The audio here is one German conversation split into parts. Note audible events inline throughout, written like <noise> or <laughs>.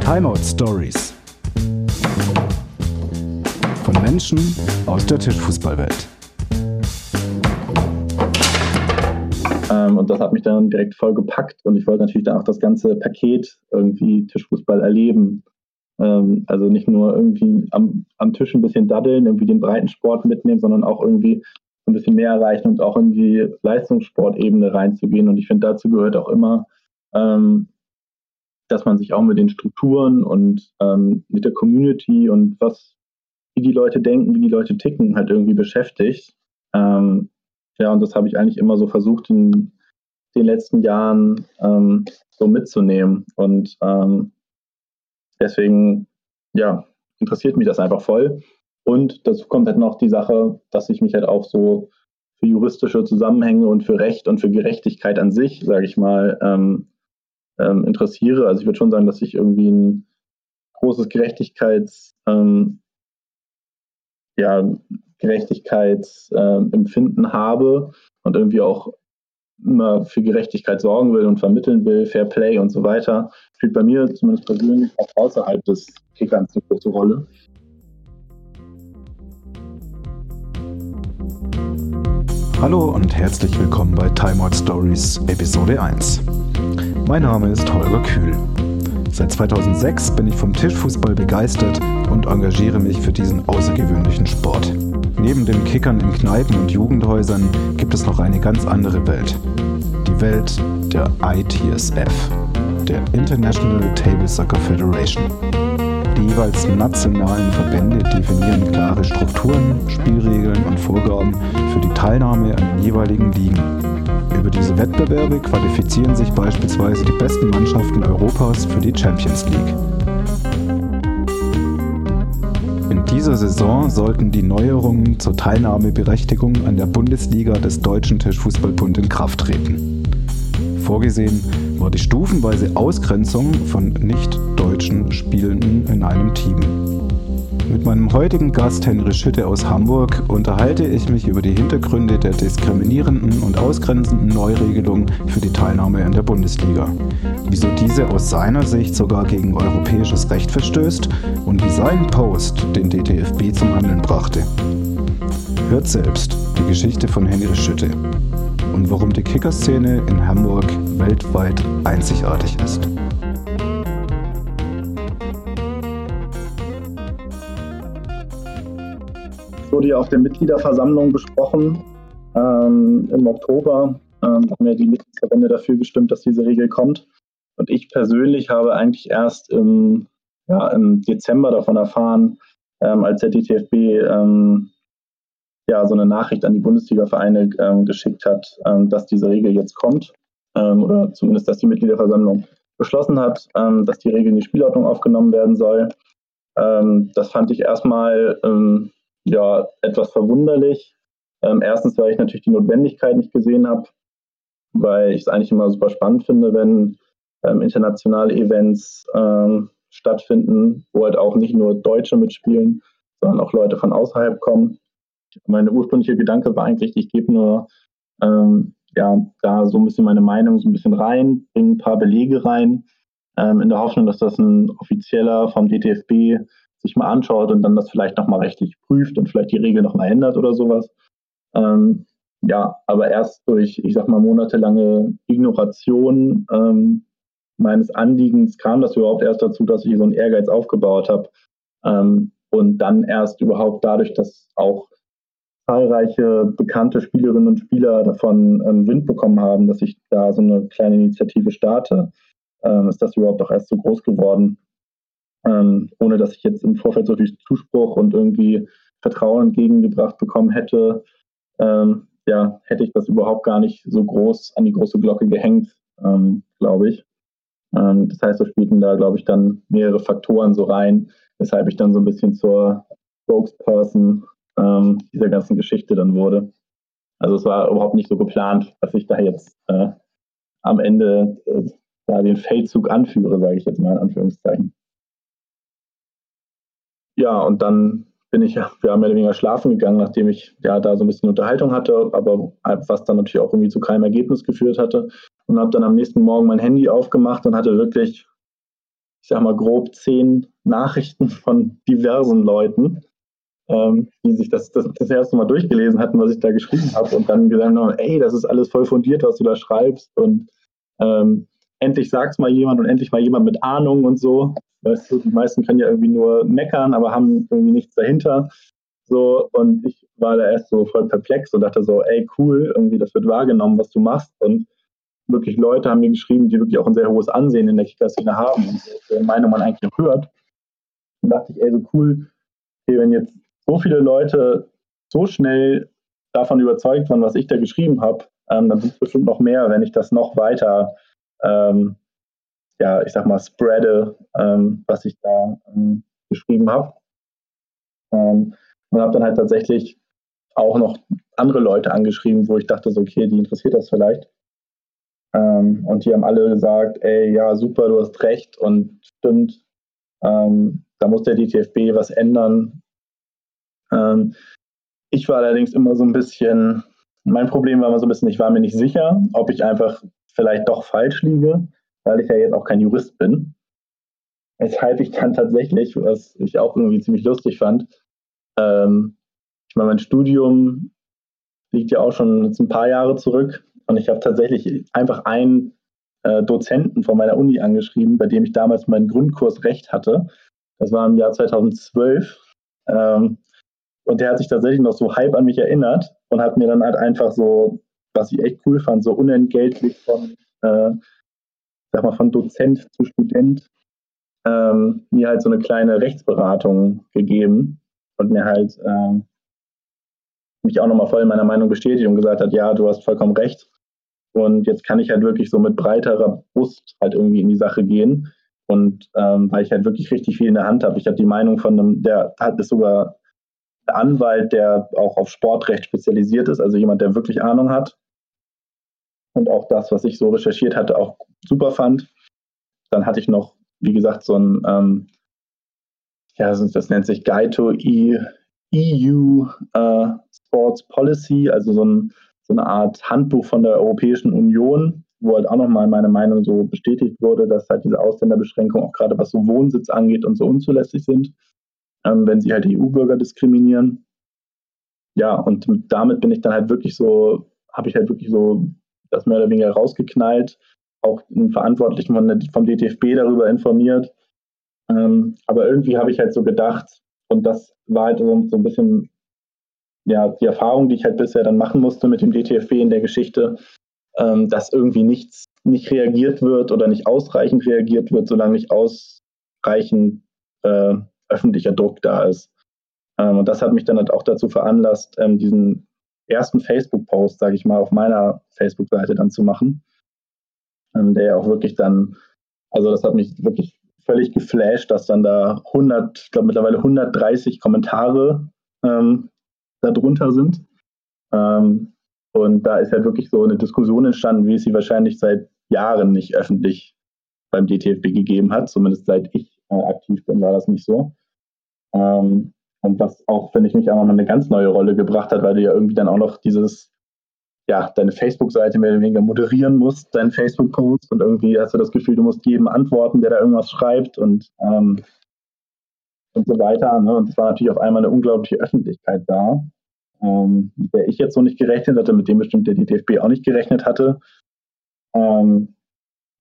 Timeout Stories von Menschen aus der Tischfußballwelt. Ähm, und das hat mich dann direkt voll gepackt und ich wollte natürlich dann auch das ganze Paket irgendwie Tischfußball erleben. Ähm, also nicht nur irgendwie am, am Tisch ein bisschen daddeln, irgendwie den Breitensport mitnehmen, sondern auch irgendwie ein bisschen mehr erreichen und auch in die Leistungssportebene reinzugehen. Und ich finde, dazu gehört auch immer, ähm, dass man sich auch mit den Strukturen und ähm, mit der Community und was, wie die Leute denken, wie die Leute ticken, halt irgendwie beschäftigt. Ähm, ja, und das habe ich eigentlich immer so versucht, in den letzten Jahren ähm, so mitzunehmen. Und ähm, deswegen, ja, interessiert mich das einfach voll. Und dazu kommt halt noch die Sache, dass ich mich halt auch so für juristische Zusammenhänge und für Recht und für Gerechtigkeit an sich, sage ich mal, ähm, ähm, interessiere. Also ich würde schon sagen, dass ich irgendwie ein großes Gerechtigkeits, ähm, ja, Gerechtigkeitsempfinden habe und irgendwie auch immer für Gerechtigkeit sorgen will und vermitteln will, Fair Play und so weiter, spielt bei mir zumindest persönlich auch außerhalb des Kickerns eine große Rolle. Hallo und herzlich willkommen bei Timeout Stories Episode 1. Mein Name ist Holger Kühl. Seit 2006 bin ich vom Tischfußball begeistert und engagiere mich für diesen außergewöhnlichen Sport. Neben den Kickern in Kneipen und Jugendhäusern gibt es noch eine ganz andere Welt. Die Welt der ITSF, der International Table Soccer Federation. Die jeweils nationalen Verbände definieren klare Strukturen, Spielregeln und Vorgaben für die Teilnahme an den jeweiligen Ligen. Über diese Wettbewerbe qualifizieren sich beispielsweise die besten Mannschaften Europas für die Champions League. In dieser Saison sollten die Neuerungen zur Teilnahmeberechtigung an der Bundesliga des Deutschen Tischfußballbund in Kraft treten. Vorgesehen war die stufenweise Ausgrenzung von nicht-deutschen Spielenden in einem Team. Mit meinem heutigen Gast Henry Schütte aus Hamburg unterhalte ich mich über die Hintergründe der diskriminierenden und ausgrenzenden Neuregelung für die Teilnahme an der Bundesliga, wieso diese aus seiner Sicht sogar gegen europäisches Recht verstößt und wie sein Post den DTFB zum Handeln brachte. Hört selbst die Geschichte von Henry Schütte und warum die Kickerszene in Hamburg weltweit einzigartig ist. Wurde ja auf der Mitgliederversammlung besprochen ähm, im Oktober. Ähm, haben ja die Mitgliedsverbände dafür gestimmt, dass diese Regel kommt. Und ich persönlich habe eigentlich erst im, ja, im Dezember davon erfahren, ähm, als der DTFB ähm, ja, so eine Nachricht an die Bundesliga-Vereine ähm, geschickt hat, ähm, dass diese Regel jetzt kommt. oder zumindest, dass die Mitgliederversammlung beschlossen hat, dass die Regel in die Spielordnung aufgenommen werden soll. das fand ich erstmal ja etwas verwunderlich. Ähm, erstens, weil ich natürlich die Notwendigkeit nicht gesehen habe, weil ich es eigentlich immer super spannend finde, wenn ähm, internationale Events ähm, stattfinden, wo halt auch nicht nur Deutsche mitspielen, sondern auch Leute von außerhalb kommen. Meine ursprüngliche Gedanke war eigentlich, ich gebe nur ähm, ja, da so ein bisschen meine Meinung so ein bisschen rein, bringe ein paar Belege rein, ähm, in der Hoffnung, dass das ein offizieller vom DTFB sich mal anschaut und dann das vielleicht nochmal rechtlich prüft und vielleicht die Regel nochmal ändert oder sowas. Ähm, ja, aber erst durch, ich sag mal, monatelange Ignoration ähm, meines Anliegens kam das überhaupt erst dazu, dass ich so einen Ehrgeiz aufgebaut habe. Ähm, und dann erst überhaupt dadurch, dass auch zahlreiche bekannte Spielerinnen und Spieler davon ähm, Wind bekommen haben, dass ich da so eine kleine Initiative starte, ähm, ist das überhaupt auch erst so groß geworden ähm, ohne dass ich jetzt im Vorfeld so viel Zuspruch und irgendwie Vertrauen entgegengebracht bekommen hätte, ähm, ja, hätte ich das überhaupt gar nicht so groß an die große Glocke gehängt, ähm, glaube ich. Ähm, das heißt, da spielten da, glaube ich, dann mehrere Faktoren so rein, weshalb ich dann so ein bisschen zur Spokesperson ähm, dieser ganzen Geschichte dann wurde. Also es war überhaupt nicht so geplant, dass ich da jetzt äh, am Ende äh, da den Feldzug anführe, sage ich jetzt mal in Anführungszeichen. Ja, und dann bin ich <laughs> ja mehr oder weniger schlafen gegangen, nachdem ich ja da so ein bisschen Unterhaltung hatte, aber was dann natürlich auch irgendwie zu keinem Ergebnis geführt hatte. und habe dann am nächsten Morgen mein Handy aufgemacht und hatte wirklich, ich sag mal, grob zehn Nachrichten <laughs> von diversen Leuten, ähm, die sich das, das, das erste Mal durchgelesen hatten, was ich da geschrieben habe und dann gesagt haben, ey, das ist alles voll fundiert, was du da schreibst und ähm, endlich sagt's mal jemand und endlich mal jemand mit Ahnung und so. Weißt du, die meisten können ja irgendwie nur meckern, aber haben irgendwie nichts dahinter. So, und ich war da erst so voll perplex und dachte so, ey, cool, irgendwie, das wird wahrgenommen, was du machst. Und wirklich Leute haben mir geschrieben, die wirklich auch ein sehr hohes Ansehen in der Kicker-Szene haben und deren Meinung man eigentlich auch hört. Und dachte ich, ey, so cool, okay, wenn jetzt so viele Leute so schnell davon überzeugt waren, was ich da geschrieben habe, ähm, dann sind es bestimmt noch mehr, wenn ich das noch weiter, ähm, ja, ich sag mal, spreade, ähm, was ich da ähm, geschrieben habe. Ähm, und habe dann halt tatsächlich auch noch andere Leute angeschrieben, wo ich dachte, so, okay, die interessiert das vielleicht. Ähm, und die haben alle gesagt, ey, ja, super, du hast recht und stimmt, ähm, da muss der DTFB was ändern. Ich war allerdings immer so ein bisschen, mein Problem war immer so ein bisschen, ich war mir nicht sicher, ob ich einfach vielleicht doch falsch liege, weil ich ja jetzt auch kein Jurist bin. Weshalb ich dann tatsächlich, was ich auch irgendwie ziemlich lustig fand, ähm, ich meine, mein Studium liegt ja auch schon jetzt ein paar Jahre zurück und ich habe tatsächlich einfach einen äh, Dozenten von meiner Uni angeschrieben, bei dem ich damals meinen Grundkurs Recht hatte. Das war im Jahr 2012. Ähm, und der hat sich tatsächlich noch so halb an mich erinnert und hat mir dann halt einfach so, was ich echt cool fand, so unentgeltlich von, äh, sag mal, von Dozent zu Student ähm, mir halt so eine kleine Rechtsberatung gegeben und mir halt äh, mich auch nochmal voll in meiner Meinung bestätigt und gesagt hat, ja, du hast vollkommen recht. Und jetzt kann ich halt wirklich so mit breiterer Brust halt irgendwie in die Sache gehen. Und ähm, weil ich halt wirklich richtig viel in der Hand habe. Ich habe die Meinung von einem, der hat ist sogar Anwalt, der auch auf Sportrecht spezialisiert ist, also jemand, der wirklich Ahnung hat. Und auch das, was ich so recherchiert hatte, auch super fand. Dann hatte ich noch, wie gesagt, so ein, ähm, ja, das nennt sich Gaito EU äh, Sports Policy, also so ein so eine Art Handbuch von der Europäischen Union, wo halt auch nochmal meine Meinung so bestätigt wurde, dass halt diese Ausländerbeschränkungen auch gerade was so Wohnsitz angeht und so unzulässig sind, ähm, wenn sie halt EU-Bürger diskriminieren. Ja, und damit bin ich dann halt wirklich so, habe ich halt wirklich so das mehr oder weniger rausgeknallt, auch den Verantwortlichen vom DTFB darüber informiert. Ähm, aber irgendwie habe ich halt so gedacht, und das war halt so, so ein bisschen ja, die Erfahrung, die ich halt bisher dann machen musste mit dem DTFB in der Geschichte, ähm, dass irgendwie nichts nicht reagiert wird oder nicht ausreichend reagiert wird, solange nicht ausreichend äh, öffentlicher Druck da ist. Ähm, und das hat mich dann halt auch dazu veranlasst, ähm, diesen ersten Facebook-Post, sage ich mal, auf meiner Facebook-Seite dann zu machen, ähm, der auch wirklich dann, also das hat mich wirklich völlig geflasht, dass dann da 100, ich glaube mittlerweile 130 Kommentare ähm, darunter sind. Ähm, und da ist halt wirklich so eine Diskussion entstanden, wie es sie wahrscheinlich seit Jahren nicht öffentlich beim DTFB gegeben hat. Zumindest seit ich äh, aktiv bin, war das nicht so. Ähm, und was auch, finde ich, mich auch noch eine ganz neue Rolle gebracht hat, weil du ja irgendwie dann auch noch dieses, ja, deine Facebook-Seite mehr oder weniger moderieren musst, deinen Facebook-Post und irgendwie hast du das Gefühl, du musst jedem antworten, der da irgendwas schreibt und, ähm, und so weiter. Ne? Und es war natürlich auf einmal eine unglaubliche Öffentlichkeit da ähm, mit der ich jetzt so nicht gerechnet hatte, mit dem bestimmt der DTFB auch nicht gerechnet hatte. Ähm,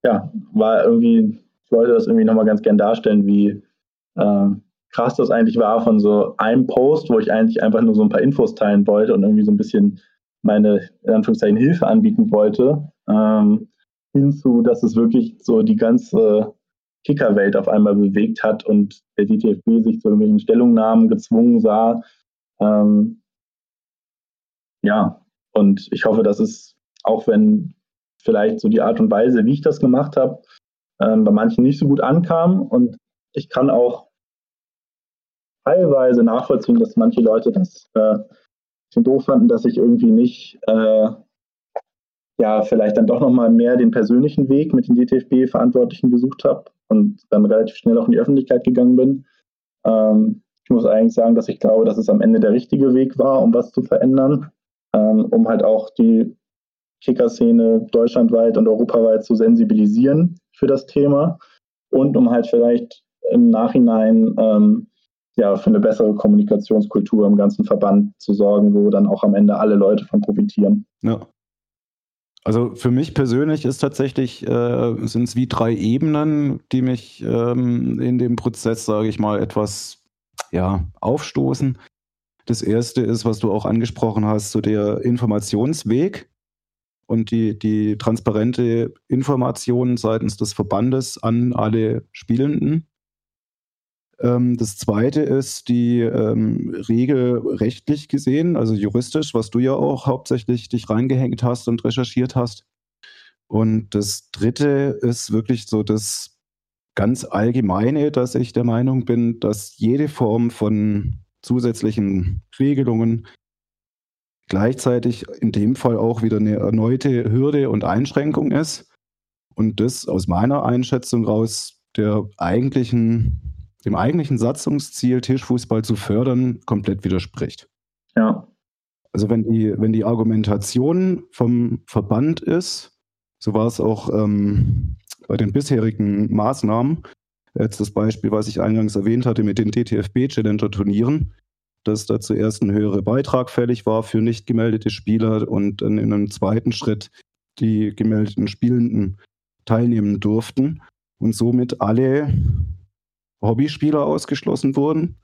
ja, war irgendwie, ich wollte das irgendwie nochmal ganz gern darstellen, wie äh, krass das eigentlich war von so einem Post, wo ich eigentlich einfach nur so ein paar Infos teilen wollte und irgendwie so ein bisschen meine, in Anführungszeichen, Hilfe anbieten wollte, ähm, hinzu, dass es wirklich so die ganze Kickerwelt auf einmal bewegt hat und der DTFB sich zu irgendwelchen Stellungnahmen gezwungen sah, ähm, ja, und ich hoffe, dass es, auch wenn vielleicht so die Art und Weise, wie ich das gemacht habe, ähm, bei manchen nicht so gut ankam. Und ich kann auch teilweise nachvollziehen, dass manche Leute das äh, doof fanden, dass ich irgendwie nicht, äh, ja, vielleicht dann doch nochmal mehr den persönlichen Weg mit den DTFB-Verantwortlichen gesucht habe und dann relativ schnell auch in die Öffentlichkeit gegangen bin. Ähm, ich muss eigentlich sagen, dass ich glaube, dass es am Ende der richtige Weg war, um was zu verändern ähm, um halt auch die Kickerszene deutschlandweit und europaweit zu sensibilisieren für das Thema und um halt vielleicht im Nachhinein ähm, ja, für eine bessere Kommunikationskultur im ganzen Verband zu sorgen, wo dann auch am Ende alle Leute von profitieren. Ja. Also für mich persönlich ist tatsächlich, äh, sind es wie drei Ebenen, die mich ähm, in dem Prozess, sage ich mal, etwas ja, aufstoßen. Das erste ist, was du auch angesprochen hast, so der Informationsweg und die, die transparente Information seitens des Verbandes an alle Spielenden. Ähm, das zweite ist die ähm, Regel rechtlich gesehen, also juristisch, was du ja auch hauptsächlich dich reingehängt hast und recherchiert hast. Und das dritte ist wirklich so das ganz Allgemeine, dass ich der Meinung bin, dass jede Form von zusätzlichen Regelungen gleichzeitig in dem Fall auch wieder eine erneute Hürde und Einschränkung ist. Und das aus meiner Einschätzung raus der eigentlichen, dem eigentlichen Satzungsziel, Tischfußball zu fördern, komplett widerspricht. Ja. Also wenn die, wenn die Argumentation vom Verband ist, so war es auch ähm, bei den bisherigen Maßnahmen, jetzt das Beispiel, was ich eingangs erwähnt hatte mit den DTFB-Challenger-Turnieren, dass da zuerst ein höherer Beitrag fällig war für nicht gemeldete Spieler und dann in einem zweiten Schritt die gemeldeten Spielenden teilnehmen durften und somit alle Hobbyspieler ausgeschlossen wurden,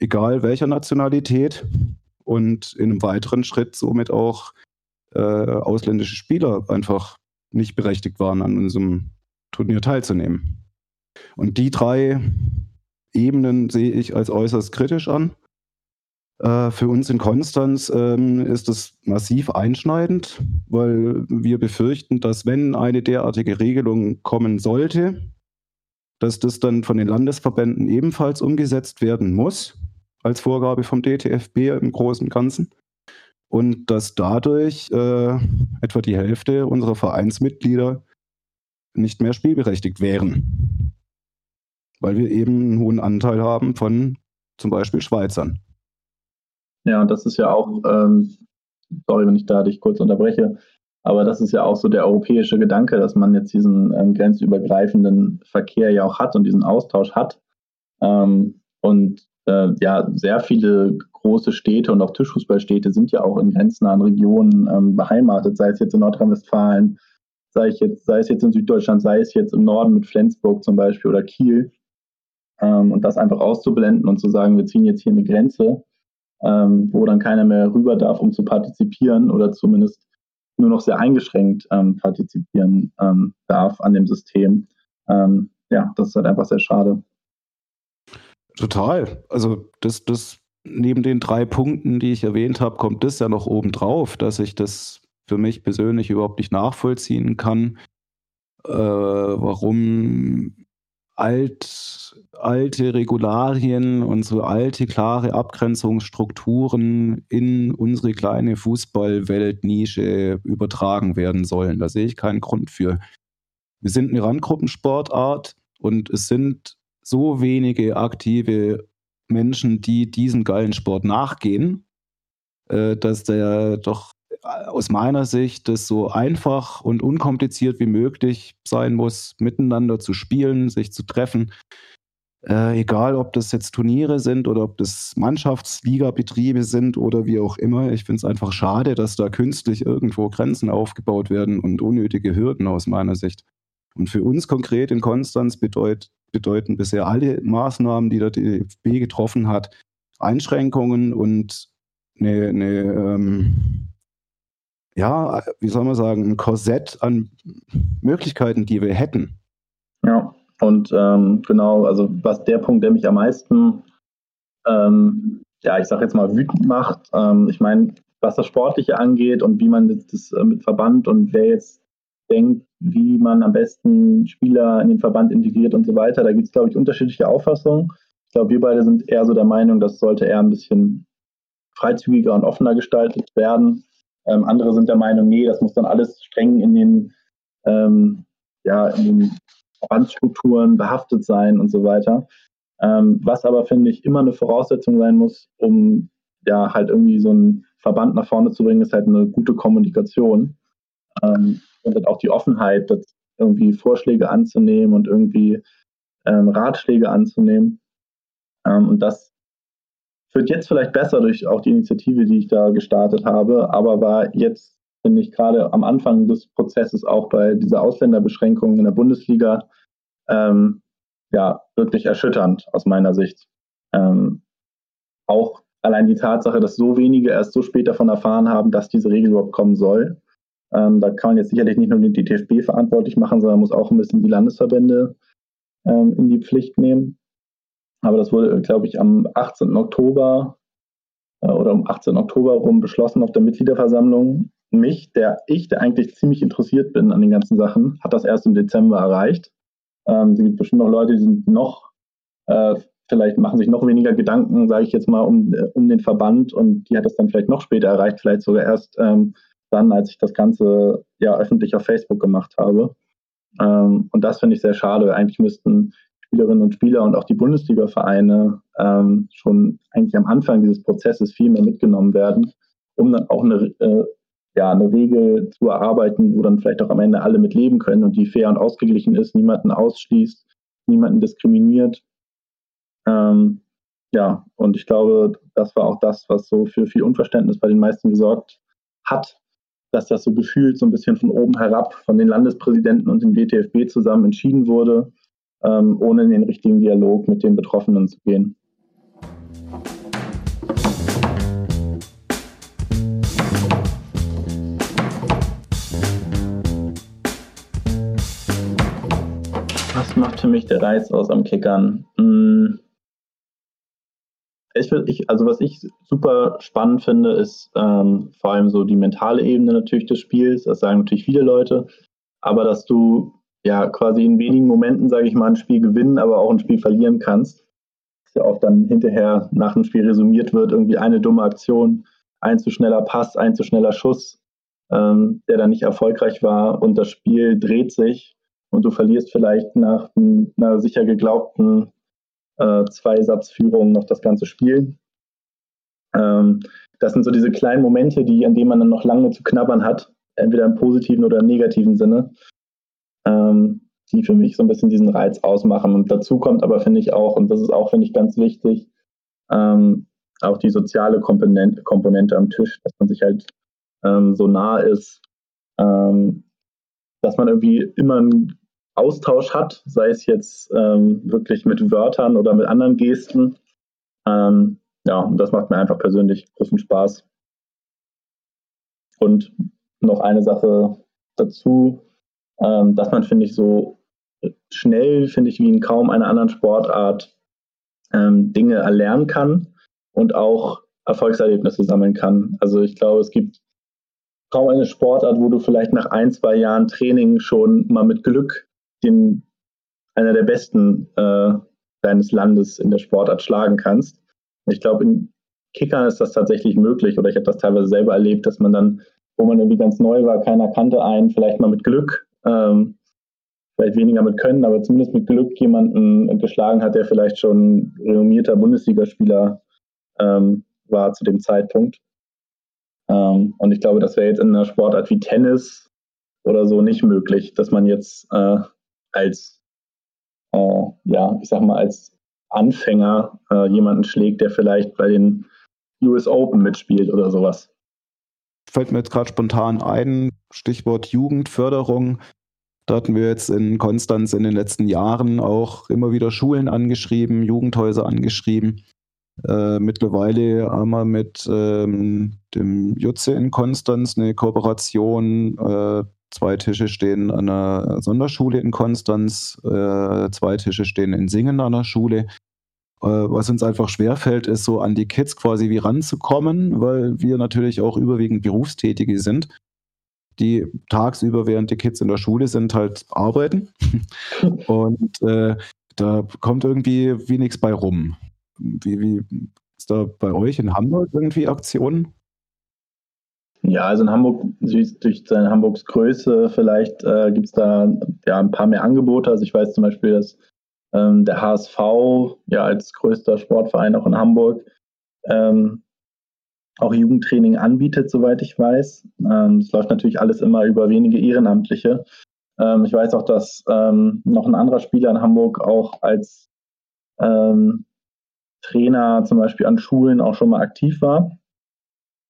egal welcher Nationalität und in einem weiteren Schritt somit auch äh, ausländische Spieler einfach nicht berechtigt waren, an unserem Turnier teilzunehmen. Und die drei Ebenen sehe ich als äußerst kritisch an. Äh, für uns in Konstanz ähm, ist das massiv einschneidend, weil wir befürchten, dass wenn eine derartige Regelung kommen sollte, dass das dann von den Landesverbänden ebenfalls umgesetzt werden muss, als Vorgabe vom DTFB im Großen und Ganzen. Und dass dadurch äh, etwa die Hälfte unserer Vereinsmitglieder nicht mehr spielberechtigt wären. Weil wir eben einen hohen Anteil haben von zum Beispiel Schweizern. Ja, und das ist ja auch, ähm, sorry, wenn ich da dich kurz unterbreche, aber das ist ja auch so der europäische Gedanke, dass man jetzt diesen ähm, grenzübergreifenden Verkehr ja auch hat und diesen Austausch hat. Ähm, und äh, ja, sehr viele große Städte und auch Tischfußballstädte sind ja auch in grenznahen Regionen ähm, beheimatet, sei es jetzt in Nordrhein-Westfalen, sei, sei es jetzt in Süddeutschland, sei es jetzt im Norden mit Flensburg zum Beispiel oder Kiel. Ähm, und das einfach auszublenden und zu sagen, wir ziehen jetzt hier eine Grenze ähm, wo dann keiner mehr rüber darf, um zu partizipieren oder zumindest nur noch sehr eingeschränkt ähm, partizipieren ähm, darf an dem System. Ähm, ja, das ist halt einfach sehr schade. Total. Also das, das neben den drei Punkten, die ich erwähnt habe, kommt das ja noch oben drauf, dass ich das für mich persönlich überhaupt nicht nachvollziehen kann, äh, warum alt, alte Regularien und so alte, klare Abgrenzungsstrukturen in unsere kleine Fußballweltnische übertragen werden sollen. Da sehe ich keinen Grund für. Wir sind eine Randgruppensportart und es sind so wenige aktive Menschen, die diesem geilen Sport nachgehen, äh, dass der doch aus meiner Sicht das so einfach und unkompliziert wie möglich sein muss, miteinander zu spielen, sich zu treffen. Äh, egal, ob das jetzt Turniere sind oder ob das Mannschaftsligabetriebe sind oder wie auch immer. Ich finde es einfach schade, dass da künstlich irgendwo Grenzen aufgebaut werden und unnötige Hürden aus meiner Sicht. Und für uns konkret in Konstanz bedeut, bedeuten bisher alle Maßnahmen, die der DFB getroffen hat, Einschränkungen und eine, eine ähm, ja, wie soll man sagen, ein Korsett an Möglichkeiten, die wir hätten. Ja, und ähm, genau, also was der Punkt, der mich am meisten, ähm, ja, ich sag jetzt mal wütend macht, ähm, ich meine, was das Sportliche angeht und wie man das äh, mit Verband und wer jetzt denkt, wie man am besten Spieler in den Verband integriert und so weiter, da gibt es, glaube ich, unterschiedliche Auffassungen. Ich glaube, wir beide sind eher so der Meinung, das sollte eher ein bisschen freizügiger und offener gestaltet werden. Ähm, andere sind der Meinung, nee, das muss dann alles streng in den, ähm, ja, in den Verbandsstrukturen behaftet sein und so weiter. Ähm, was aber, finde ich, immer eine Voraussetzung sein muss, um ja halt irgendwie so einen Verband nach vorne zu bringen, ist halt eine gute Kommunikation. ähm, und auch die Offenheit, das irgendwie Vorschläge anzunehmen und irgendwie ähm, Ratschläge anzunehmen. Ähm, und das wird jetzt vielleicht besser durch auch die Initiative, die ich da gestartet habe, aber war jetzt, finde ich, gerade am Anfang des Prozesses auch bei dieser Ausländerbeschränkung in der Bundesliga ähm, ja wirklich erschütternd aus meiner Sicht. Ähm, auch allein die Tatsache, dass so wenige erst so spät davon erfahren haben, dass diese Regel überhaupt kommen soll. Ähm, da kann man jetzt sicherlich nicht nur die DFB verantwortlich machen, sondern muss auch ein bisschen die Landesverbände ähm, in die Pflicht nehmen. Aber das wurde, glaube ich, am 18. Oktober äh, oder um 18. Oktober rum beschlossen auf der Mitgliederversammlung. Mich, der ich, der eigentlich ziemlich interessiert bin an den ganzen Sachen, hat das erst im Dezember erreicht. Ähm, es gibt bestimmt noch Leute, die sind noch, äh, vielleicht machen sich noch weniger Gedanken, sage ich jetzt mal, um, um den Verband und die hat das dann vielleicht noch später erreicht, vielleicht sogar erst ähm, dann, als ich das Ganze ja öffentlich auf Facebook gemacht habe. Ähm, und das finde ich sehr schade. Eigentlich müssten Spielerinnen und Spieler und auch die Bundesliga-Vereine ähm, schon eigentlich am Anfang dieses Prozesses viel mehr mitgenommen werden, um dann auch eine, äh, ja, eine Regel zu erarbeiten, wo dann vielleicht auch am Ende alle mit leben können und die fair und ausgeglichen ist, niemanden ausschließt, niemanden diskriminiert. Ähm, ja, und ich glaube, das war auch das, was so für viel Unverständnis bei den meisten gesorgt hat, dass das so gefühlt so ein bisschen von oben herab von den Landespräsidenten und dem DTFB zusammen entschieden wurde, ähm, ohne in den richtigen Dialog mit den Betroffenen zu gehen. Was macht für mich der Reiz aus am Kickern? Hm ich, ich, also was ich super spannend finde, ist ähm, vor allem so die mentale Ebene natürlich des Spiels. Das sagen natürlich viele Leute. Aber dass du ja quasi in wenigen Momenten, sage ich mal, ein Spiel gewinnen, aber auch ein Spiel verlieren kannst. Dass ja auch dann hinterher nach dem Spiel resümiert wird, irgendwie eine dumme Aktion, ein zu schneller Pass, ein zu schneller Schuss, ähm, der dann nicht erfolgreich war und das Spiel dreht sich und du verlierst vielleicht nach einer sicher geglaubten äh, Zweisatzführung noch das ganze Spiel. Ähm, das sind so diese kleinen Momente, die, an denen man dann noch lange zu knabbern hat, entweder im positiven oder im negativen Sinne, ähm, die für mich so ein bisschen diesen Reiz ausmachen. Und dazu kommt aber, finde ich auch, und das ist auch, finde ich, ganz wichtig, ähm, auch die soziale Komponente, Komponente am Tisch, dass man sich halt ähm, so nah ist, ähm, dass man irgendwie immer ein Austausch hat, sei es jetzt ähm, wirklich mit Wörtern oder mit anderen Gesten. Ähm, ja, und das macht mir einfach persönlich großen Spaß. Und noch eine Sache dazu, ähm, dass man, finde ich, so schnell, finde ich, wie in kaum einer anderen Sportart ähm, Dinge erlernen kann und auch Erfolgserlebnisse sammeln kann. Also ich glaube, es gibt kaum eine Sportart, wo du vielleicht nach ein, zwei Jahren Training schon mal mit Glück den, einer der besten äh, deines Landes in der Sportart schlagen kannst. Ich glaube, in Kickern ist das tatsächlich möglich oder ich habe das teilweise selber erlebt, dass man dann, wo man irgendwie ganz neu war, keiner kannte einen, vielleicht mal mit Glück, ähm, vielleicht weniger mit Können, aber zumindest mit Glück jemanden geschlagen hat, der vielleicht schon renommierter Bundesligaspieler ähm, war zu dem Zeitpunkt. Ähm, und ich glaube, das wäre jetzt in einer Sportart wie Tennis oder so nicht möglich, dass man jetzt äh, als, äh, ja, ich sag mal, als Anfänger äh, jemanden schlägt, der vielleicht bei den US Open mitspielt oder sowas. Fällt mir jetzt gerade spontan ein, Stichwort Jugendförderung. Da hatten wir jetzt in Konstanz in den letzten Jahren auch immer wieder Schulen angeschrieben, Jugendhäuser angeschrieben. Äh, mittlerweile haben wir mit ähm, dem Jutze in Konstanz eine Kooperation. Äh, Zwei Tische stehen an einer Sonderschule in Konstanz, äh, zwei Tische stehen in Singen an der Schule. Äh, was uns einfach schwerfällt, ist so an die Kids quasi wie ranzukommen, weil wir natürlich auch überwiegend Berufstätige sind, die tagsüber, während die Kids in der Schule sind, halt arbeiten. <laughs> Und äh, da kommt irgendwie wie nichts bei rum. Wie, wie ist da bei euch in Hamburg irgendwie Aktionen? Ja, also in Hamburg, durch seine Hamburgs Größe, vielleicht äh, gibt es da ja ein paar mehr Angebote. Also ich weiß zum Beispiel, dass ähm, der HSV ja als größter Sportverein auch in Hamburg ähm, auch Jugendtraining anbietet, soweit ich weiß. Ähm, es läuft natürlich alles immer über wenige Ehrenamtliche. Ähm, ich weiß auch, dass ähm, noch ein anderer Spieler in Hamburg auch als Trainer zum Beispiel an Schulen auch schon mal aktiv war.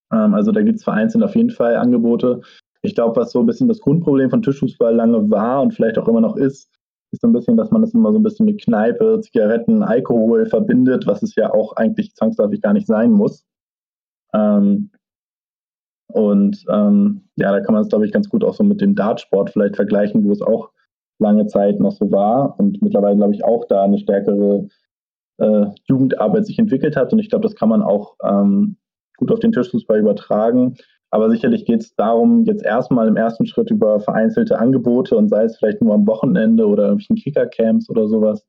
Also da gibt es vereinzelt auf jeden Fall Angebote. Ich glaube, was so ein bisschen das Grundproblem von Tischfußball lange war und vielleicht auch immer noch ist, ist so ein bisschen, dass man das immer so ein bisschen mit Kneipe, Zigaretten, Alkohol verbindet, was es ja auch eigentlich zwangsläufig gar nicht sein muss. Ähm, und ähm, ja, da kann man es, glaube ich, ganz gut auch so mit dem Dartsport vielleicht vergleichen, wo es auch lange Zeit noch so war und mittlerweile, glaube ich, auch da eine stärkere äh, Jugendarbeit sich entwickelt hat. Und ich glaube, das kann man auch ähm, gut auf den Tischfußball übertragen. Aber sicherlich geht es darum, jetzt erstmal im ersten Schritt über vereinzelte Angebote und sei es vielleicht nur am Wochenende oder irgendwelchen Kickercamps oder sowas,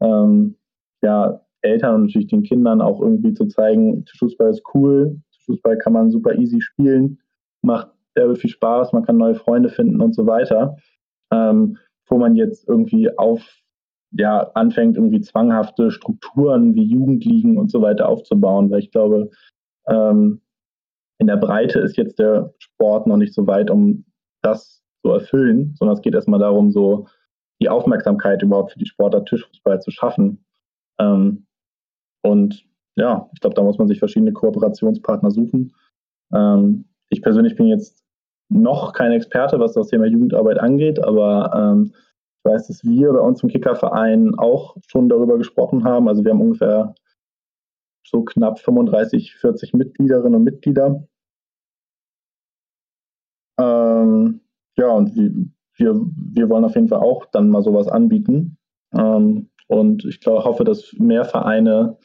ähm, ja, Eltern und natürlich den Kindern auch irgendwie zu zeigen, Tischfußball ist cool, Tischfußball kann man super easy spielen, macht sehr viel Spaß, man kann neue Freunde finden und so weiter. Ähm, wo man jetzt irgendwie auf, ja, anfängt, irgendwie zwanghafte Strukturen wie Jugendligen und so weiter aufzubauen, weil ich glaube, ähm, in der Breite ist jetzt der Sport noch nicht so weit, um das zu erfüllen, sondern es geht erstmal darum, so die Aufmerksamkeit überhaupt für die Sportart Tischfußball zu schaffen. Ähm, und ja, ich glaube, da muss man sich verschiedene Kooperationspartner suchen. Ähm, ich persönlich bin jetzt noch kein Experte, was das Thema Jugendarbeit angeht, aber ähm, ich weiß, dass wir bei uns im Kickerverein auch schon darüber gesprochen haben. Also wir haben ungefähr so knapp 35, 40 Mitgliederinnen und Mitglieder. Ähm, ja, und wir, wir wollen auf jeden Fall auch dann mal sowas anbieten. Ähm, und ich glaube, hoffe, dass mehr Vereine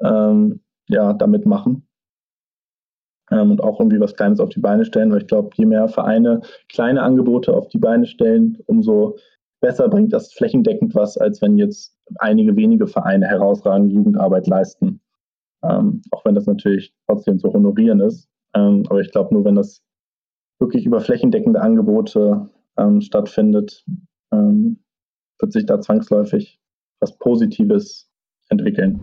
ähm, ja, damit machen ähm, und auch irgendwie was Kleines auf die Beine stellen, weil ich glaube, je mehr Vereine kleine Angebote auf die Beine stellen, umso besser bringt das flächendeckend was, als wenn jetzt einige wenige Vereine herausragende Jugendarbeit leisten. Ähm, auch wenn das natürlich trotzdem zu honorieren ist. Ähm, aber ich glaube, nur wenn das wirklich über flächendeckende Angebote ähm, stattfindet, ähm, wird sich da zwangsläufig was Positives entwickeln.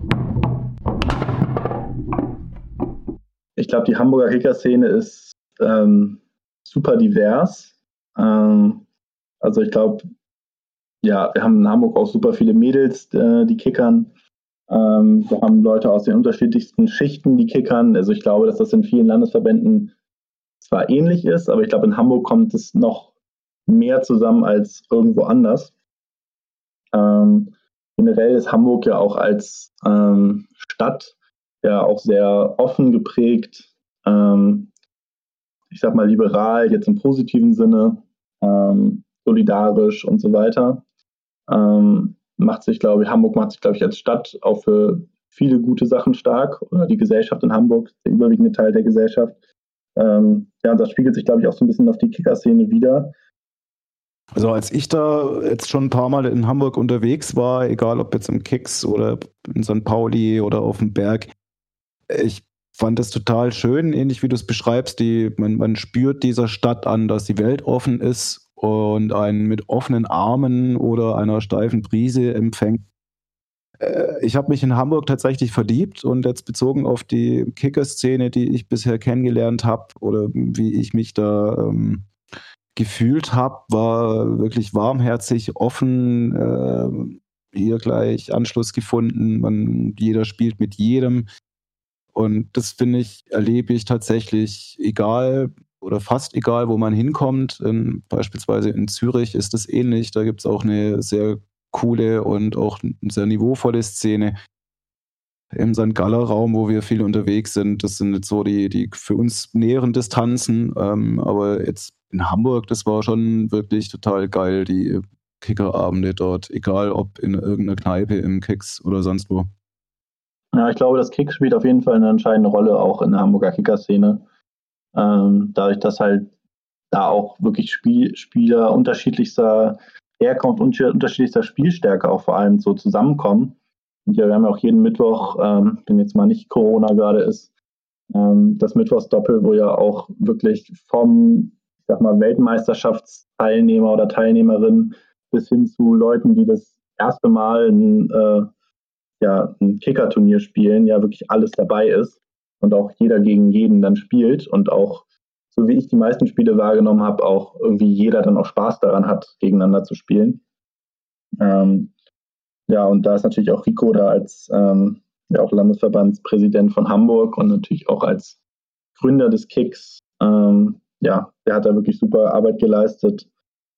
Ich glaube, die Hamburger Kicker-Szene ist ähm, super divers. Ähm, also ich glaube, ja, wir haben in Hamburg auch super viele Mädels, äh, die kickern. Ähm, wir haben Leute aus den unterschiedlichsten Schichten, die kickern. Also ich glaube, dass das in vielen Landesverbänden zwar ähnlich ist, aber ich glaube, in Hamburg kommt es noch mehr zusammen als irgendwo anders. Ähm, generell ist Hamburg ja auch als ähm, Stadt ja auch sehr offen geprägt, ähm, ich sag mal liberal, jetzt im positiven Sinne, ähm, solidarisch und so weiter. Ähm, macht sich, glaube ich, Hamburg macht sich, glaube ich, als Stadt auch für viele gute Sachen stark oder die Gesellschaft in Hamburg, der überwiegende Teil der Gesellschaft. Ähm, ja, das spiegelt sich, glaube ich, auch so ein bisschen auf die Kicker-Szene wieder. Also als ich da jetzt schon ein paar Mal in Hamburg unterwegs war, egal ob jetzt im Kicks oder in St. Pauli oder auf dem Berg, ich fand es total schön, ähnlich wie du es beschreibst, die, man, man spürt dieser Stadt an, dass die Welt offen ist und einen mit offenen Armen oder einer steifen Brise empfängt. Äh, ich habe mich in Hamburg tatsächlich verliebt und jetzt bezogen auf die Kicker-Szene, die ich bisher kennengelernt habe oder wie ich mich da ähm, gefühlt habe, war wirklich warmherzig, offen, äh, hier gleich Anschluss gefunden. Man, jeder spielt mit jedem. Und das finde ich, erlebe ich tatsächlich, egal oder fast egal, wo man hinkommt. In, beispielsweise in Zürich ist das ähnlich. Da gibt es auch eine sehr coole und auch sehr niveauvolle Szene. Im St. Galler Raum, wo wir viel unterwegs sind, das sind jetzt so die, die für uns näheren Distanzen. Ähm, aber jetzt in Hamburg, das war schon wirklich total geil, die Kickerabende dort, egal ob in irgendeiner Kneipe im Kicks oder sonst wo. Ja, ich glaube, das Kick spielt auf jeden Fall eine entscheidende Rolle auch in der Hamburger Kicker-Szene. Ähm, dadurch, dass halt da auch wirklich Spiel, Spieler unterschiedlichster Herkunft und unterschiedlichster Spielstärke auch vor allem so zusammenkommen. Und ja, wir haben ja auch jeden Mittwoch, ähm, wenn jetzt mal nicht Corona gerade ist, ähm, das Mittwochsdoppel, wo ja auch wirklich vom, ich sag mal, Weltmeisterschaftsteilnehmer oder Teilnehmerin bis hin zu Leuten, die das erste Mal ein, äh, ja, ein Kicker-Turnier spielen, ja wirklich alles dabei ist. und auch jeder gegen jeden dann spielt und auch, so wie ich die meisten Spiele wahrgenommen habe, auch irgendwie jeder dann auch Spaß daran hat, gegeneinander zu spielen. Ähm, ja, und da ist natürlich auch Rico da als ähm, ja auch Landesverbandspräsident von Hamburg und natürlich auch als Gründer des Kicks. Ähm, ja, der hat da wirklich super Arbeit geleistet,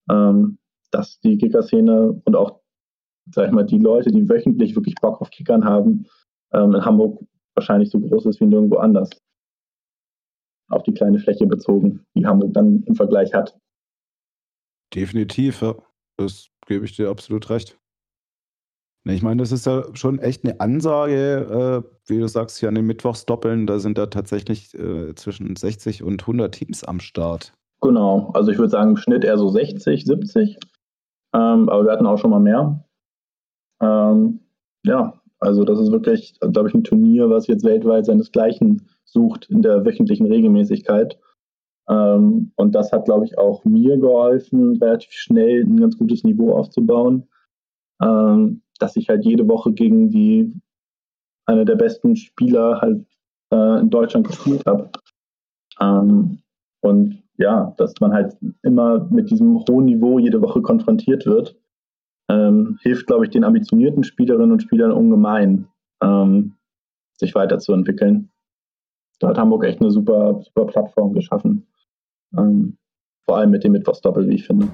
ähm, dass die Kicker-Szene und auch, sag ich mal, die Leute, die wöchentlich wirklich Bock auf Kickern haben, ähm, in Hamburg wahrscheinlich so groß ist wie nirgendwo anders. Auf die kleine Fläche bezogen, die Hamburg dann im Vergleich hat. Definitiv, ja. Das gebe ich dir absolut recht. Ich meine, das ist ja schon echt eine Ansage, äh, wie du sagst, hier an den Mittwochsdoppeln, da sind da tatsächlich äh, zwischen 60 und 100 Teams am Start. Genau, also ich würde sagen im Schnitt eher so 60, 70, ähm, aber wir hatten auch schon mal mehr. Ähm, ja, also das ist wirklich, glaube ich, ein Turnier, was jetzt weltweit seinesgleichen sucht in der wöchentlichen Regelmäßigkeit. Ähm, und das hat, glaube ich, auch mir geholfen, relativ schnell ein ganz gutes Niveau aufzubauen, ähm, dass ich halt jede Woche gegen die eine der besten Spieler halt äh, in Deutschland gespielt habe. Ähm, und ja, dass man halt immer mit diesem hohen Niveau jede Woche konfrontiert wird ähm, hilft, glaube ich, den ambitionierten Spielerinnen und Spielern ungemein, ähm, sich weiterzuentwickeln. Da hat Hamburg echt eine super, super Plattform geschaffen. Ähm, vor allem mit dem Mittwochsdoppel, wie ich finde.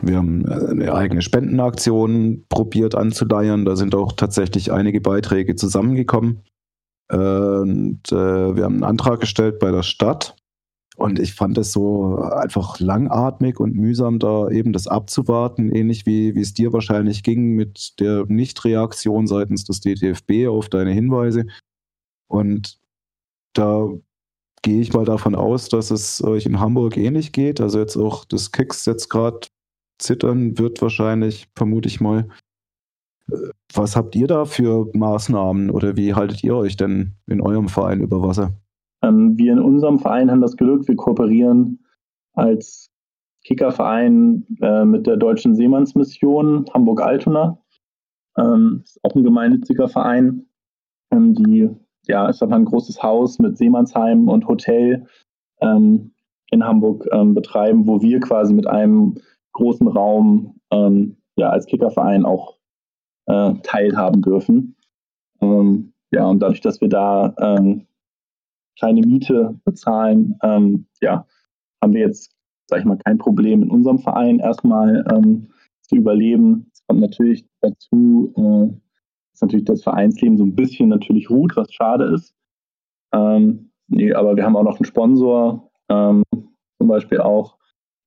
Wir haben äh, eine eigene Spendenaktion probiert anzuleiern. Da sind auch tatsächlich einige Beiträge zusammengekommen. Und äh, wir haben einen Antrag gestellt bei der Stadt. Und ich fand es so einfach langatmig und mühsam, da eben das abzuwarten, ähnlich wie, wie es dir wahrscheinlich ging mit der Nichtreaktion seitens des DTFB auf deine Hinweise. Und da gehe ich mal davon aus, dass es euch in Hamburg ähnlich geht. Also jetzt auch das Kicks jetzt gerade zittern wird wahrscheinlich, vermute ich mal. Was habt ihr da für Maßnahmen oder wie haltet ihr euch denn in eurem Verein über Wasser? Ähm, wir in unserem Verein haben das Glück, wir kooperieren als Kickerverein äh, mit der Deutschen Seemannsmission Hamburg-Altona. Ähm, ist auch ein gemeinnütziger Verein, ähm, die ja, ist aber ein großes Haus mit Seemannsheim und Hotel ähm, in Hamburg ähm, betreiben, wo wir quasi mit einem großen Raum ähm, ja, als Kickerverein auch äh, teilhaben dürfen. Ähm, ja, und dadurch, dass wir da keine Miete bezahlen, ähm, ja, haben wir jetzt, sag ich mal, kein Problem in unserem Verein erstmal ähm, zu überleben. Es kommt natürlich dazu, äh, dass natürlich das Vereinsleben so ein bisschen natürlich ruht, was schade ist. Ähm, nee, aber wir haben auch noch einen Sponsor, ähm, zum Beispiel auch.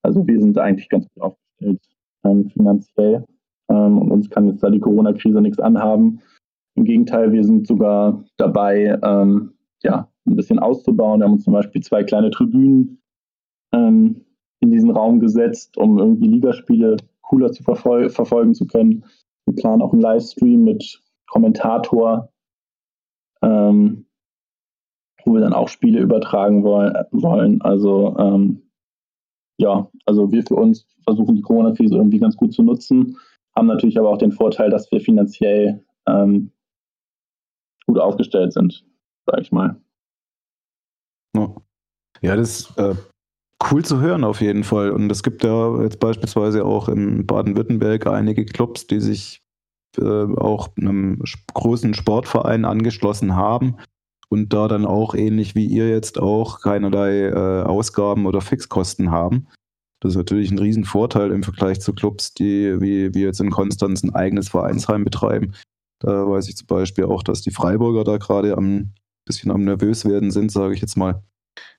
Also wir sind eigentlich ganz gut aufgestellt ähm, finanziell. Ähm, und uns kann jetzt da die Corona-Krise nichts anhaben. Im Gegenteil, wir sind sogar dabei, ähm, ja, ein bisschen auszubauen. Wir haben uns zum Beispiel zwei kleine Tribünen ähm, in diesen Raum gesetzt, um irgendwie Ligaspiele cooler zu verfol verfolgen zu können. Wir planen auch einen Livestream mit Kommentator, ähm, wo wir dann auch Spiele übertragen wollen. Also ähm, ja, also wir für uns versuchen die Corona-Krise irgendwie ganz gut zu nutzen, haben natürlich aber auch den Vorteil, dass wir finanziell ähm, gut aufgestellt sind, sage ich mal. Ja, das ist äh, cool zu hören auf jeden Fall. Und es gibt ja jetzt beispielsweise auch in Baden-Württemberg einige Clubs, die sich äh, auch einem großen Sportverein angeschlossen haben und da dann auch ähnlich wie ihr jetzt auch keinerlei äh, Ausgaben oder Fixkosten haben. Das ist natürlich ein Riesenvorteil im Vergleich zu Clubs, die wie, wie jetzt in Konstanz ein eigenes Vereinsheim betreiben. Da weiß ich zum Beispiel auch, dass die Freiburger da gerade ein bisschen am nervös werden sind, sage ich jetzt mal.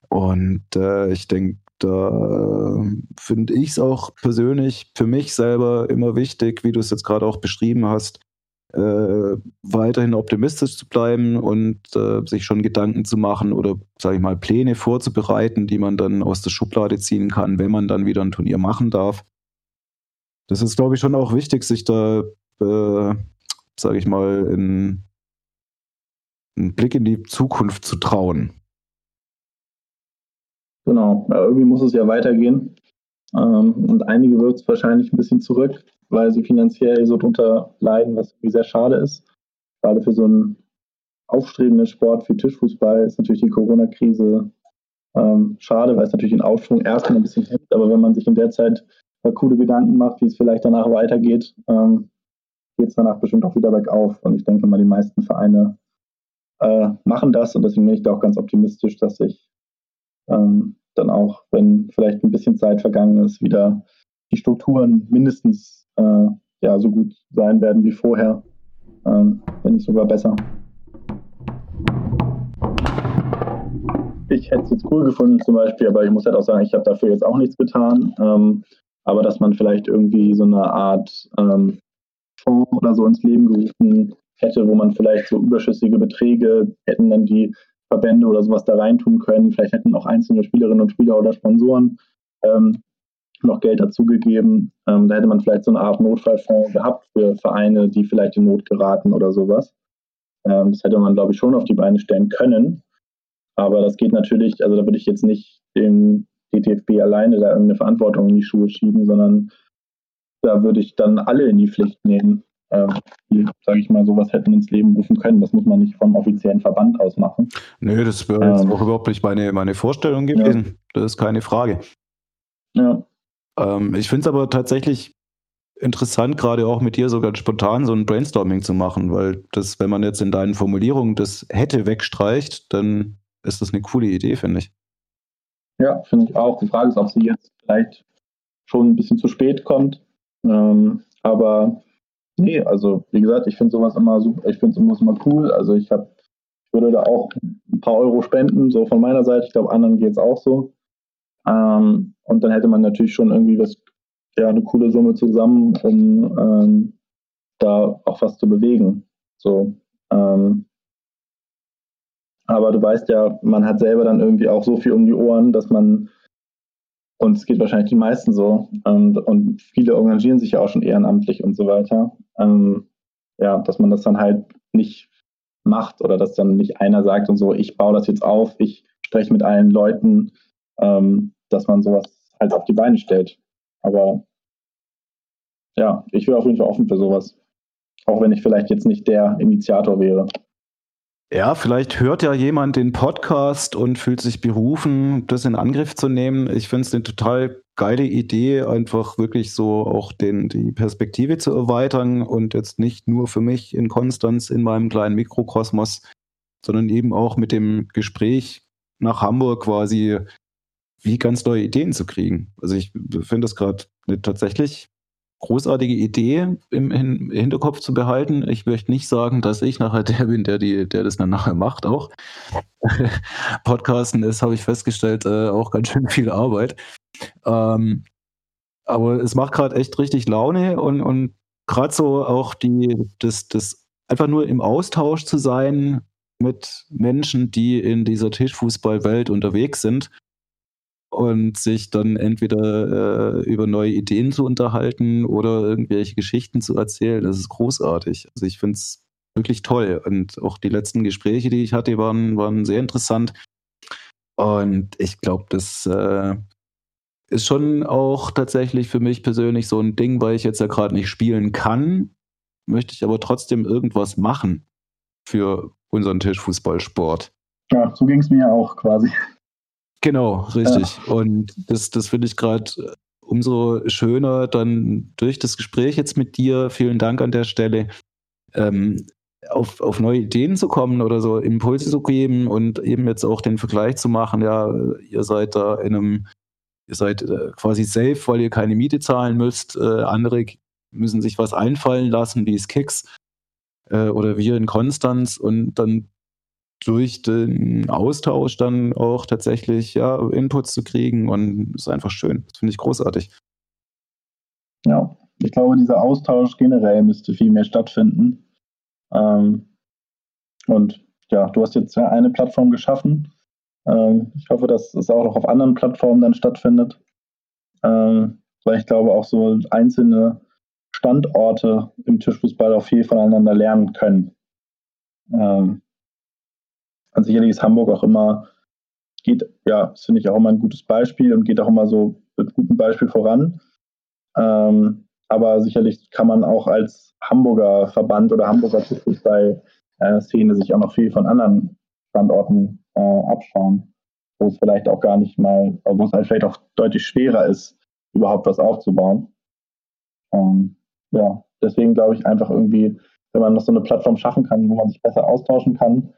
Und äh, ich denke, da äh, finde ich es auch persönlich für mich selber immer wichtig, wie du es jetzt gerade auch beschrieben hast, äh, weiterhin optimistisch zu bleiben und äh, sich schon Gedanken zu machen oder, sage ich mal, Pläne vorzubereiten, die man dann aus der Schublade ziehen kann, wenn man dann wieder ein Turnier machen darf. Das ist, glaube ich, schon auch wichtig, sich da, äh, sage ich mal, in, einen Blick in die Zukunft zu trauen. Genau, ja, irgendwie muss es ja weitergehen. Ähm, und einige wird es wahrscheinlich ein bisschen zurück, weil sie finanziell so drunter leiden, was irgendwie sehr schade ist. Gerade für so einen aufstrebenden Sport wie Tischfußball ist natürlich die Corona-Krise ähm, schade, weil es natürlich den Aufschwung erstmal ein bisschen hemmt. Aber wenn man sich in der Zeit mal coole Gedanken macht, wie es vielleicht danach weitergeht, ähm, geht es danach bestimmt auch wieder bergauf. Und ich denke mal, die meisten Vereine äh, machen das und deswegen bin ich da auch ganz optimistisch, dass sich ähm, dann auch, wenn vielleicht ein bisschen Zeit vergangen ist, wieder die Strukturen mindestens äh, ja, so gut sein werden wie vorher, ähm, wenn nicht sogar besser. Ich hätte es jetzt cool gefunden zum Beispiel, aber ich muss halt auch sagen, ich habe dafür jetzt auch nichts getan. Ähm, aber dass man vielleicht irgendwie so eine Art ähm, Fonds oder so ins Leben gerufen hätte, wo man vielleicht so überschüssige Beträge hätten dann die Verbände oder sowas da reintun können. Vielleicht hätten auch einzelne Spielerinnen und Spieler oder Sponsoren ähm, noch Geld dazugegeben. Ähm, da hätte man vielleicht so eine Art Notfallfonds gehabt für Vereine, die vielleicht in Not geraten oder sowas. Ähm, das hätte man, glaube ich, schon auf die Beine stellen können. Aber das geht natürlich, also da würde ich jetzt nicht dem DTFB alleine da irgendeine Verantwortung in die Schuhe schieben, sondern da würde ich dann alle in die Pflicht nehmen, die, sage ich mal, sowas hätten ins Leben rufen können. Das muss man nicht vom offiziellen Verband aus machen. Nö, das wäre jetzt ähm, auch überhaupt nicht meine, meine Vorstellung gewesen. Ja. Das ist keine Frage. Ja. Ähm, ich finde es aber tatsächlich interessant, gerade auch mit dir sogar spontan so ein Brainstorming zu machen, weil das, wenn man jetzt in deinen Formulierungen das hätte wegstreicht, dann ist das eine coole Idee, finde ich. Ja, finde ich auch. Die Frage ist, ob sie jetzt vielleicht schon ein bisschen zu spät kommt. Ähm, aber nee, also wie gesagt, ich finde sowas immer super, ich finde sowas immer cool. Also ich habe, ich würde da auch ein paar Euro spenden, so von meiner Seite. Ich glaube, anderen geht es auch so. Ähm, und dann hätte man natürlich schon irgendwie was, ja, eine coole Summe zusammen, um ähm, da auch was zu bewegen. So, ähm, aber du weißt ja, man hat selber dann irgendwie auch so viel um die Ohren, dass man, und es geht wahrscheinlich den meisten so, und, und viele engagieren sich ja auch schon ehrenamtlich und so weiter, ähm, ja, dass man das dann halt nicht macht oder dass dann nicht einer sagt und so, ich baue das jetzt auf, ich spreche mit allen Leuten, ähm, dass man sowas halt auf die Beine stellt. Aber ja, ich wäre auf jeden Fall offen für sowas. Auch wenn ich vielleicht jetzt nicht der Initiator wäre. Ja, vielleicht hört ja jemand den Podcast und fühlt sich berufen, das in Angriff zu nehmen. Ich finde es eine total geile Idee, einfach wirklich so auch den, die Perspektive zu erweitern und jetzt nicht nur für mich in Konstanz in meinem kleinen Mikrokosmos, sondern eben auch mit dem Gespräch nach Hamburg quasi wie ganz neue Ideen zu kriegen. Also ich finde das gerade eine tatsächlich großartige Idee im, im, Hinterkopf zu behalten. Ich möchte nicht sagen, dass ich nachher der bin, der, die, der das dann nachher macht auch. <laughs> Podcasten ist, habe ich festgestellt, äh, auch ganz schön viel Arbeit. Ähm, aber es macht gerade echt richtig Laune und, und gerade so auch die, das, das einfach nur im Austausch zu sein mit Menschen, die in dieser Tischfußballwelt unterwegs sind und sich dann entweder äh, über neue Ideen zu unterhalten oder irgendwelche Geschichten zu erzählen. Das ist großartig. Also ich finde es wirklich toll. Und auch die letzten Gespräche, die ich hatte, waren, waren sehr interessant. Und ich glaube, das äh, ist schon auch tatsächlich für mich persönlich so ein Ding, weil ich jetzt ja gerade nicht spielen kann, möchte ich aber trotzdem irgendwas machen für unseren Tischfußballsport. Ja, so ging es mir auch quasi. Genau, richtig. Ja. Und das, das finde ich gerade äh, umso schöner dann durch das Gespräch jetzt mit dir. Vielen Dank an der Stelle. Ähm, auf, auf neue Ideen zu kommen oder so Impulse zu geben und eben jetzt auch den Vergleich zu machen, ja, ihr seid da in einem, ihr seid äh, quasi safe, weil ihr keine Miete zahlen müsst. Äh, andere müssen sich was einfallen lassen, wie es Kicks äh, oder wir in Konstanz und dann durch den Austausch dann auch tatsächlich ja, Inputs zu kriegen und ist einfach schön. Das finde ich großartig. Ja, ich glaube, dieser Austausch generell müsste viel mehr stattfinden. Ähm, und ja, du hast jetzt eine Plattform geschaffen. Ähm, ich hoffe, dass es auch noch auf anderen Plattformen dann stattfindet. Ähm, weil ich glaube, auch so einzelne Standorte im Tischfußball auch viel voneinander lernen können. Ähm, und sicherlich ist Hamburg auch immer geht, ja, das finde ich auch immer ein gutes Beispiel und geht auch immer so mit gutem Beispiel voran. Ähm, aber sicherlich kann man auch als Hamburger Verband oder Hamburger Tischfußball-Szene sich auch noch viel von anderen Standorten äh, abschauen, wo es vielleicht auch gar nicht mal, wo es halt vielleicht auch deutlich schwerer ist, überhaupt was aufzubauen. Ähm, ja, deswegen glaube ich einfach irgendwie, wenn man noch so eine Plattform schaffen kann, wo man sich besser austauschen kann.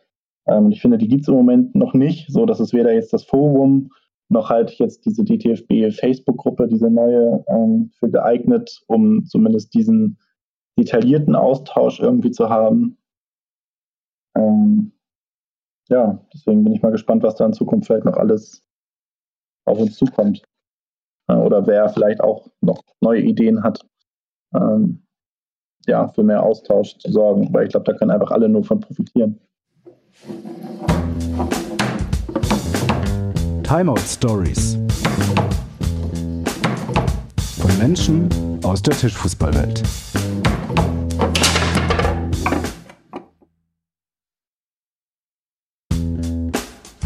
Ähm, ich finde, die gibt es im Moment noch nicht, so dass es weder jetzt das Forum noch halt jetzt diese DTFB Facebook-Gruppe, diese neue, ähm, für geeignet, um zumindest diesen detaillierten Austausch irgendwie zu haben. Ähm, ja, deswegen bin ich mal gespannt, was da in Zukunft vielleicht noch alles auf uns zukommt. Äh, oder wer vielleicht auch noch neue Ideen hat, ähm, ja, für mehr Austausch zu sorgen, weil ich glaube, da können einfach alle nur von profitieren. Timeout Stories von Menschen aus der Tischfußballwelt.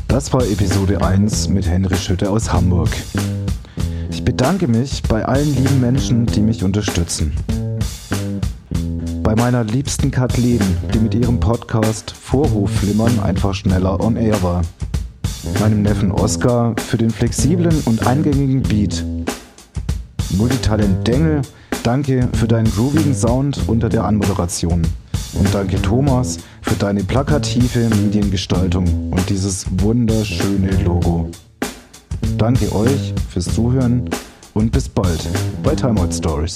Das war Episode 1 mit Henry Schütte aus Hamburg. Ich bedanke mich bei allen lieben Menschen, die mich unterstützen. Bei meiner liebsten Kathleen, die mit ihrem Podcast Vorhofflimmern einfach schneller on air war. Meinem Neffen Oskar für den flexiblen und eingängigen Beat. Multitalent Dengel, danke für deinen groovigen Sound unter der Anmoderation. Und danke Thomas für deine plakative Mediengestaltung und dieses wunderschöne Logo. Danke euch fürs Zuhören und bis bald bei Timeout Stories.